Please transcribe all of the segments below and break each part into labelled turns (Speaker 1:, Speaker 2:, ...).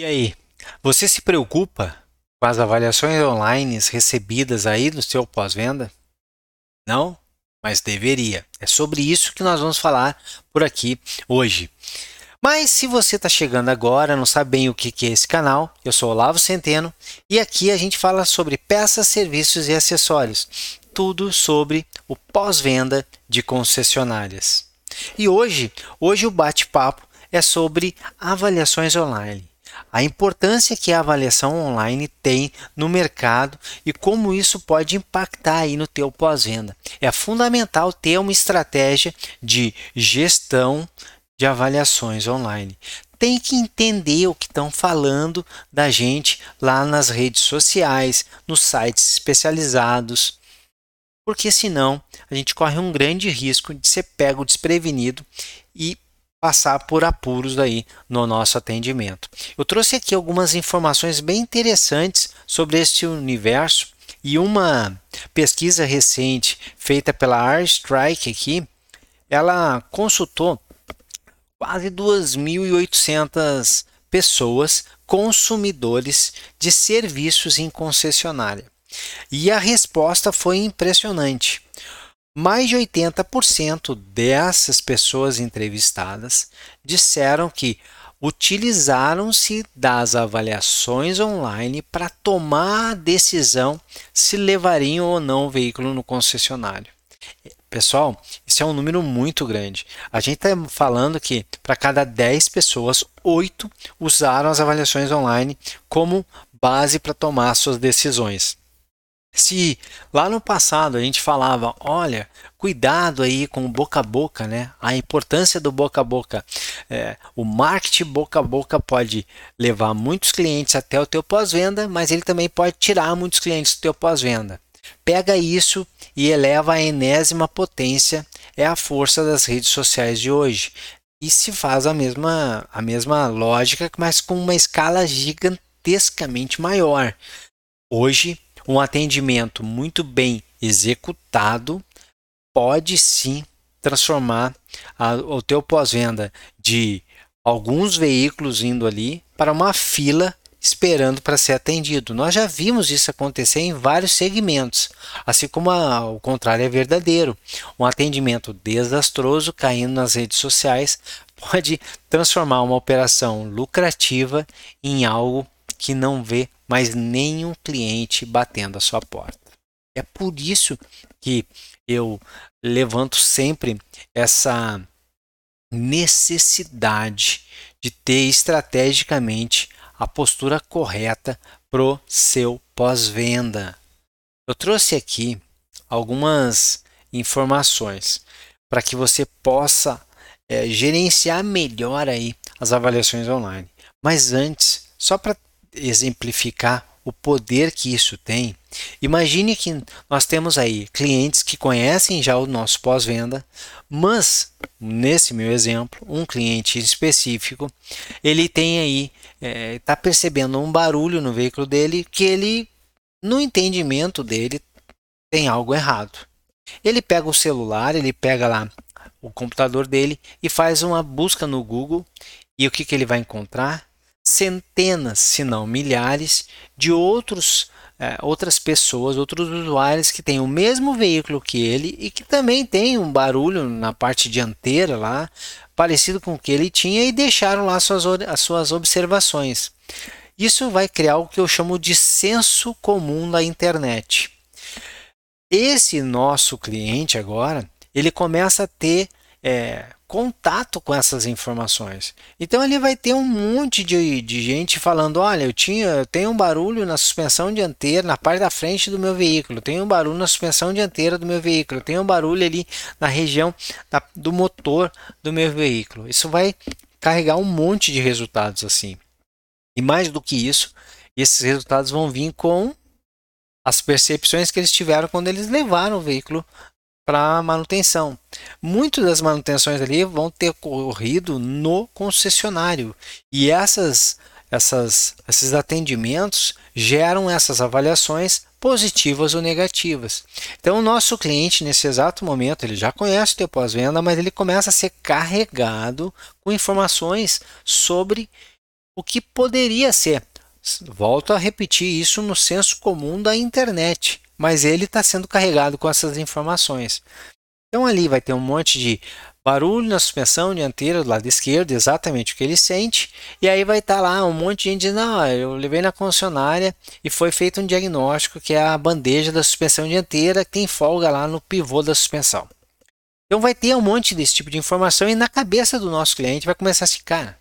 Speaker 1: E aí, você se preocupa com as avaliações online recebidas aí no seu pós-venda? Não? Mas deveria. É sobre isso que nós vamos falar por aqui hoje. Mas se você está chegando agora, não sabe bem o que é esse canal, eu sou Olavo Centeno e aqui a gente fala sobre peças, serviços e acessórios. Tudo sobre o pós-venda de concessionárias. E hoje, hoje o bate-papo é sobre avaliações online a importância que a avaliação online tem no mercado e como isso pode impactar aí no teu pós-venda. É fundamental ter uma estratégia de gestão de avaliações online. Tem que entender o que estão falando da gente lá nas redes sociais, nos sites especializados, porque senão a gente corre um grande risco de ser pego desprevenido e passar por apuros aí no nosso atendimento. Eu trouxe aqui algumas informações bem interessantes sobre este universo e uma pesquisa recente feita pela Airstrike aqui, ela consultou quase 2.800 pessoas consumidores de serviços em concessionária. E a resposta foi impressionante. Mais de 80% dessas pessoas entrevistadas disseram que utilizaram-se das avaliações online para tomar a decisão se levariam ou não o veículo no concessionário. Pessoal, isso é um número muito grande. A gente está falando que para cada 10 pessoas, 8 usaram as avaliações online como base para tomar suas decisões. Se lá no passado a gente falava, olha, cuidado aí com o boca a boca, né? A importância do boca a boca. É, o marketing boca a boca pode levar muitos clientes até o teu pós-venda, mas ele também pode tirar muitos clientes do teu pós-venda. Pega isso e eleva a enésima potência, é a força das redes sociais de hoje. E se faz a mesma, a mesma lógica, mas com uma escala gigantescamente maior. Hoje um atendimento muito bem executado pode sim transformar a, o teu pós-venda de alguns veículos indo ali para uma fila esperando para ser atendido. Nós já vimos isso acontecer em vários segmentos, assim como a, o contrário é verdadeiro. Um atendimento desastroso caindo nas redes sociais pode transformar uma operação lucrativa em algo que não vê mais nenhum cliente batendo a sua porta. É por isso que eu levanto sempre essa necessidade de ter estrategicamente a postura correta pro seu pós-venda. Eu trouxe aqui algumas informações para que você possa é, gerenciar melhor aí as avaliações online. Mas antes, só para exemplificar o poder que isso tem, imagine que nós temos aí clientes que conhecem já o nosso pós-venda, mas nesse meu exemplo, um cliente específico, ele tem aí, está é, percebendo um barulho no veículo dele que ele, no entendimento dele, tem algo errado. Ele pega o celular, ele pega lá o computador dele e faz uma busca no Google e o que, que ele vai encontrar? Centenas, se não milhares, de outros, é, outras pessoas, outros usuários que têm o mesmo veículo que ele e que também tem um barulho na parte dianteira lá, parecido com o que ele tinha, e deixaram lá suas, as suas observações. Isso vai criar o que eu chamo de senso comum da internet. Esse nosso cliente agora, ele começa a ter é, contato com essas informações. Então ele vai ter um monte de, de gente falando: olha, eu tinha, eu tenho um barulho na suspensão dianteira, na parte da frente do meu veículo, tenho um barulho na suspensão dianteira do meu veículo, tenho um barulho ali na região da, do motor do meu veículo. Isso vai carregar um monte de resultados assim. E mais do que isso, esses resultados vão vir com as percepções que eles tiveram quando eles levaram o veículo para manutenção. Muitas das manutenções ali vão ter ocorrido no concessionário e essas, essas, esses atendimentos geram essas avaliações positivas ou negativas. Então, o nosso cliente, nesse exato momento, ele já conhece o teu pós-venda, mas ele começa a ser carregado com informações sobre o que poderia ser. Volto a repetir isso no senso comum da internet, mas ele está sendo carregado com essas informações. Então ali vai ter um monte de barulho na suspensão dianteira do lado esquerdo, exatamente o que ele sente, e aí vai estar tá lá um monte de gente dizendo, não, eu levei na concessionária e foi feito um diagnóstico que é a bandeja da suspensão dianteira que tem folga lá no pivô da suspensão. Então vai ter um monte desse tipo de informação e na cabeça do nosso cliente vai começar a ficar.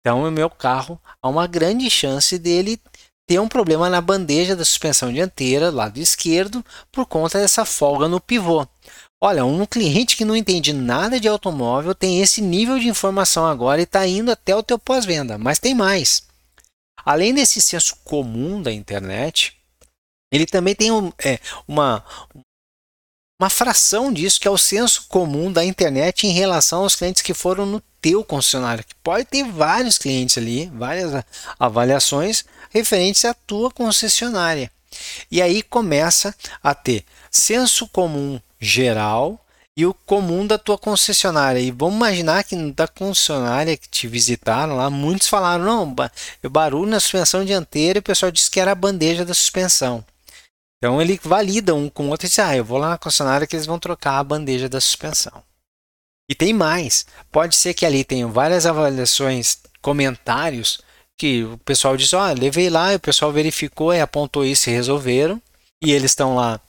Speaker 1: Então o meu carro há uma grande chance dele ter um problema na bandeja da suspensão dianteira, lado esquerdo, por conta dessa folga no pivô. Olha, um cliente que não entende nada de automóvel tem esse nível de informação agora e está indo até o teu pós-venda, mas tem mais. Além desse senso comum da internet, ele também tem um, é, uma, uma fração disso que é o senso comum da internet em relação aos clientes que foram no teu concessionário, que pode ter vários clientes ali, várias avaliações referentes à tua concessionária. E aí começa a ter senso comum geral e o comum da tua concessionária. E vamos imaginar que da concessionária que te visitaram lá, muitos falaram: não, barulho na suspensão dianteira e o pessoal disse que era a bandeja da suspensão. Então ele valida um com o outro e diz: ah, eu vou lá na concessionária que eles vão trocar a bandeja da suspensão. E tem mais. Pode ser que ali tenham várias avaliações, comentários que o pessoal diz: ó, levei lá, e o pessoal verificou e apontou isso e resolveram. E eles estão lá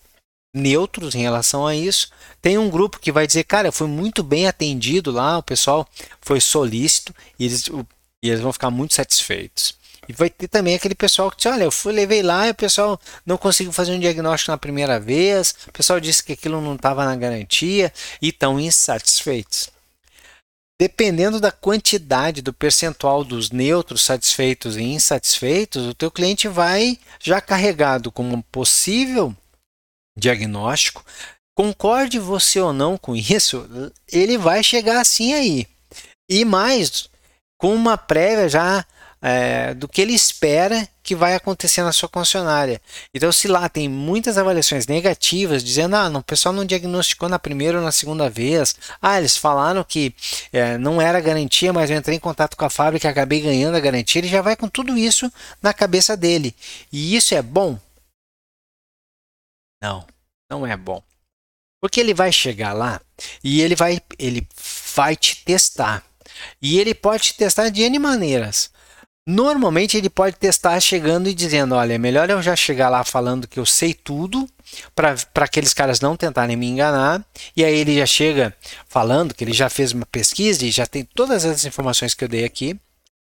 Speaker 1: neutros em relação a isso. Tem um grupo que vai dizer, cara, foi muito bem atendido lá, o pessoal foi solícito e eles, e eles vão ficar muito satisfeitos. E vai ter também aquele pessoal que diz, olha, eu fui, levei lá e o pessoal não conseguiu fazer um diagnóstico na primeira vez, o pessoal disse que aquilo não estava na garantia e estão insatisfeitos. Dependendo da quantidade do percentual dos neutros, satisfeitos e insatisfeitos, o teu cliente vai já carregado como possível diagnóstico, concorde você ou não com isso, ele vai chegar assim aí. E mais, com uma prévia já é, do que ele espera que vai acontecer na sua concessionária. Então, se lá tem muitas avaliações negativas, dizendo ah, o pessoal não diagnosticou na primeira ou na segunda vez, ah, eles falaram que é, não era garantia, mas eu entrei em contato com a fábrica e acabei ganhando a garantia, ele já vai com tudo isso na cabeça dele. E isso é bom? Não, não é bom. Porque ele vai chegar lá e ele vai, ele vai te testar. E ele pode te testar de N maneiras. Normalmente ele pode testar chegando e dizendo: olha, é melhor eu já chegar lá falando que eu sei tudo, para aqueles caras não tentarem me enganar. E aí ele já chega falando que ele já fez uma pesquisa e já tem todas as informações que eu dei aqui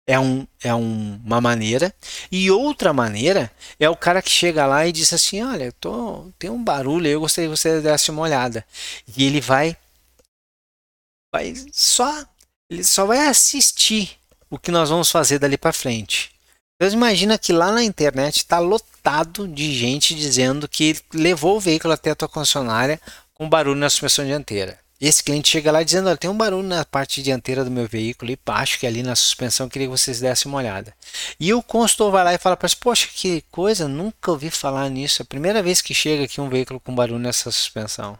Speaker 1: é, um, é um, uma maneira. E outra maneira é o cara que chega lá e diz assim: Olha, tô, tem um barulho, eu gostaria que você desse uma olhada. E ele vai, vai só, ele só vai assistir o que nós vamos fazer dali para frente. Então imagina que lá na internet está lotado de gente dizendo que levou o veículo até a tua concessionária com barulho na suspensão dianteira. Esse cliente chega lá dizendo: Olha, tem um barulho na parte dianteira do meu veículo e acho que ali na suspensão queria que vocês dessem uma olhada. E o consultor vai lá e fala para ele: Poxa, que coisa, nunca ouvi falar nisso. É a primeira vez que chega aqui um veículo com barulho nessa suspensão.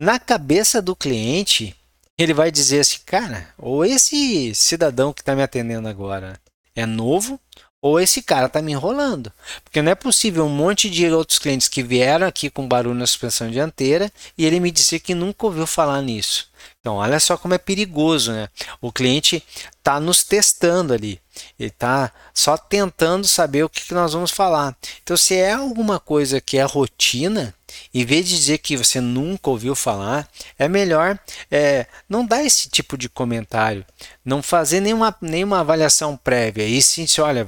Speaker 1: Na cabeça do cliente, ele vai dizer assim: Cara, ou esse cidadão que está me atendendo agora é novo, ou esse cara está me enrolando. Porque não é possível um monte de outros clientes que vieram aqui com barulho na suspensão dianteira e ele me dizer que nunca ouviu falar nisso. Então, olha só como é perigoso, né? O cliente está nos testando ali. Ele está só tentando saber o que, que nós vamos falar. Então, se é alguma coisa que é rotina, em vez de dizer que você nunca ouviu falar, é melhor é, não dar esse tipo de comentário, não fazer nenhuma, nenhuma avaliação prévia. E sim, se olha,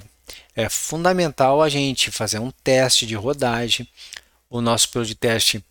Speaker 1: é fundamental a gente fazer um teste de rodagem. O nosso piloto de teste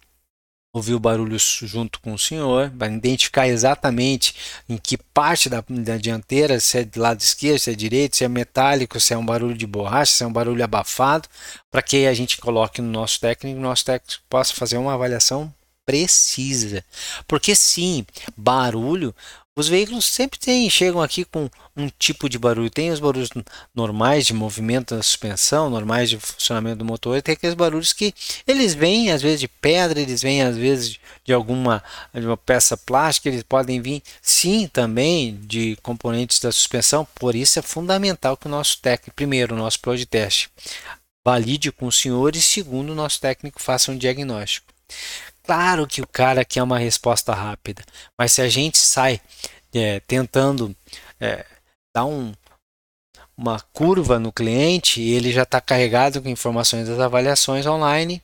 Speaker 1: ouviu barulhos junto com o senhor, vai identificar exatamente em que parte da, da, dianteira, se é do lado esquerdo, se é direito, se é metálico, se é um barulho de borracha, se é um barulho abafado, para que a gente coloque no nosso técnico, o nosso técnico possa fazer uma avaliação precisa. Porque sim, barulho, Os veículos sempre tem, chegam aqui com um tipo de barulho. Tem os barulhos normais de movimento da suspensão, normais de funcionamento do motor, e tem aqueles barulhos que eles vêm às vezes de pedra, eles vêm às vezes de alguma de uma peça plástica, eles podem vir sim também de componentes da suspensão. Por isso é fundamental que o nosso técnico, primeiro, o nosso plano de teste, valide com o senhor e segundo, o nosso técnico faça um diagnóstico. Claro que o cara quer uma resposta rápida, mas se a gente sai é, tentando é, dar um, uma curva no cliente e ele já está carregado com informações das avaliações online,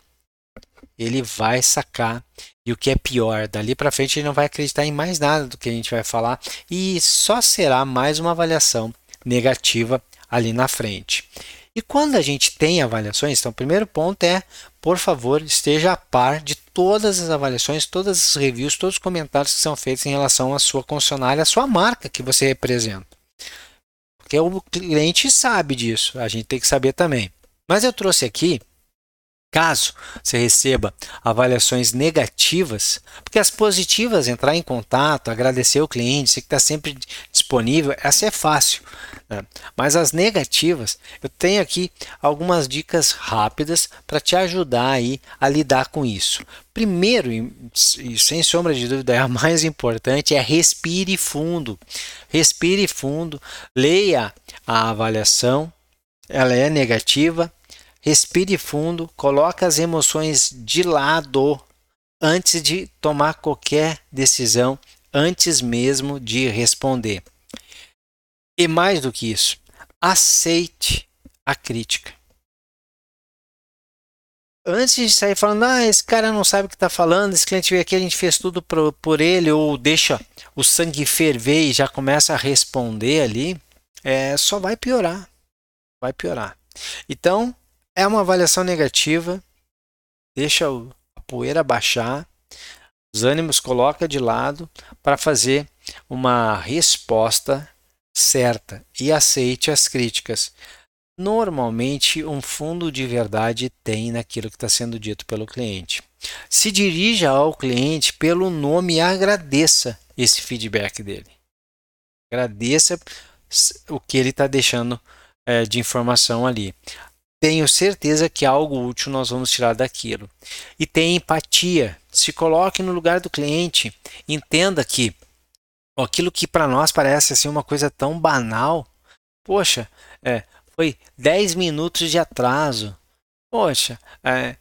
Speaker 1: ele vai sacar. E o que é pior, dali para frente ele não vai acreditar em mais nada do que a gente vai falar e só será mais uma avaliação negativa ali na frente. E quando a gente tem avaliações, então o primeiro ponto é, por favor, esteja a par de todas as avaliações, todas as reviews, todos os comentários que são feitos em relação à sua concessionária, à sua marca que você representa. Porque o cliente sabe disso, a gente tem que saber também. Mas eu trouxe aqui Caso você receba avaliações negativas, porque as positivas, entrar em contato, agradecer o cliente, você que está sempre disponível, essa é fácil. Né? Mas as negativas, eu tenho aqui algumas dicas rápidas para te ajudar aí a lidar com isso. Primeiro, e sem sombra de dúvida, é a mais importante, é respire fundo. Respire fundo, leia a avaliação, ela é negativa, Respire fundo, coloque as emoções de lado antes de tomar qualquer decisão, antes mesmo de responder. E mais do que isso, aceite a crítica. Antes de sair falando, ah, esse cara não sabe o que está falando, esse cliente veio aqui, a gente fez tudo por, por ele, ou deixa o sangue ferver e já começa a responder ali, é, só vai piorar. Vai piorar. Então, é uma avaliação negativa, deixa a poeira baixar, os ânimos coloca de lado para fazer uma resposta certa e aceite as críticas. Normalmente, um fundo de verdade tem naquilo que está sendo dito pelo cliente. Se dirija ao cliente pelo nome e agradeça esse feedback dele. Agradeça o que ele está deixando é, de informação ali tenho certeza que algo útil nós vamos tirar daquilo. E tenha empatia, se coloque no lugar do cliente, entenda que aquilo que para nós parece assim uma coisa tão banal, poxa, é, foi 10 minutos de atraso, poxa, é,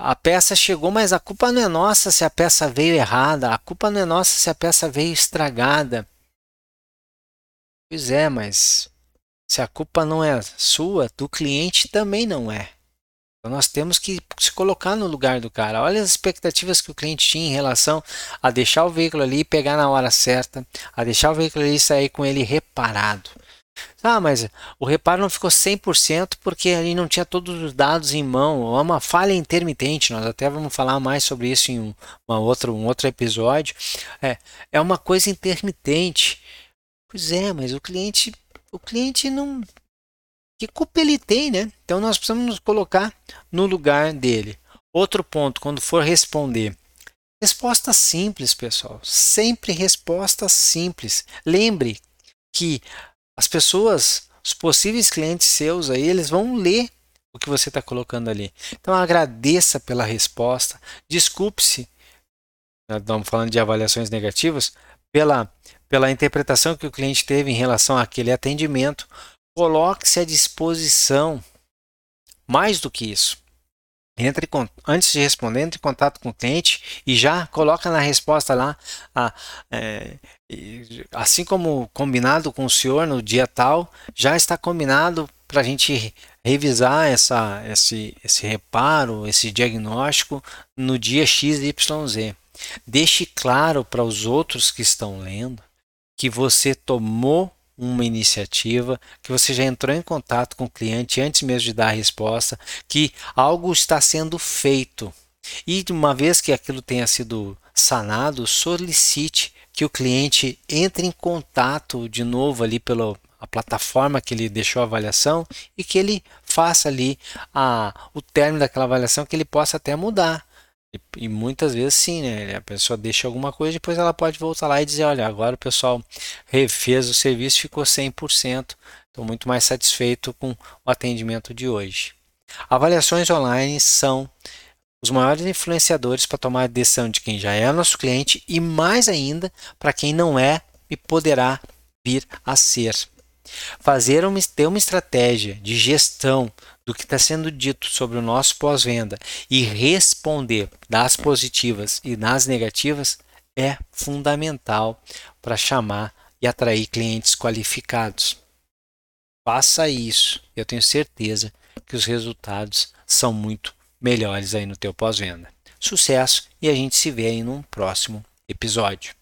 Speaker 1: a peça chegou, mas a culpa não é nossa se a peça veio errada, a culpa não é nossa se a peça veio estragada. Pois é, mas se a culpa não é sua, do cliente também não é. Então nós temos que se colocar no lugar do cara. Olha as expectativas que o cliente tinha em relação a deixar o veículo ali pegar na hora certa, a deixar o veículo ali e sair com ele reparado. Ah, mas o reparo não ficou 100% porque ali não tinha todos os dados em mão. É uma falha intermitente. Nós até vamos falar mais sobre isso em um, uma outra, um outro episódio. É, é uma coisa intermitente. Pois é, mas o cliente o cliente não. Que culpa ele tem, né? Então nós precisamos nos colocar no lugar dele. Outro ponto, quando for responder. Resposta simples, pessoal. Sempre resposta simples. Lembre que as pessoas, os possíveis clientes seus aí, eles vão ler o que você está colocando ali. Então agradeça pela resposta. Desculpe-se. Estamos falando de avaliações negativas pela pela interpretação que o cliente teve em relação àquele atendimento, coloque-se à disposição. Mais do que isso, entre antes de responder, entre em contato com o cliente e já coloca na resposta lá, a, é, assim como combinado com o senhor no dia tal, já está combinado para a gente revisar essa, esse, esse reparo, esse diagnóstico no dia XYZ. Deixe claro para os outros que estão lendo que você tomou uma iniciativa, que você já entrou em contato com o cliente antes mesmo de dar a resposta, que algo está sendo feito. E uma vez que aquilo tenha sido sanado, solicite que o cliente entre em contato de novo ali pela a plataforma que ele deixou a avaliação e que ele faça ali a, o término daquela avaliação que ele possa até mudar. E, muitas vezes sim, né? A pessoa deixa alguma coisa, depois ela pode voltar lá e dizer, olha, agora o pessoal refez o serviço, ficou 100%. Estou muito mais satisfeito com o atendimento de hoje. Avaliações online são os maiores influenciadores para tomar a decisão de quem já é nosso cliente e mais ainda para quem não é e poderá vir a ser. Fazer uma, ter uma estratégia de gestão do que está sendo dito sobre o nosso pós-venda e responder das positivas e das negativas é fundamental para chamar e atrair clientes qualificados. Faça isso, eu tenho certeza que os resultados são muito melhores aí no teu pós-venda. Sucesso e a gente se vê aí num próximo episódio.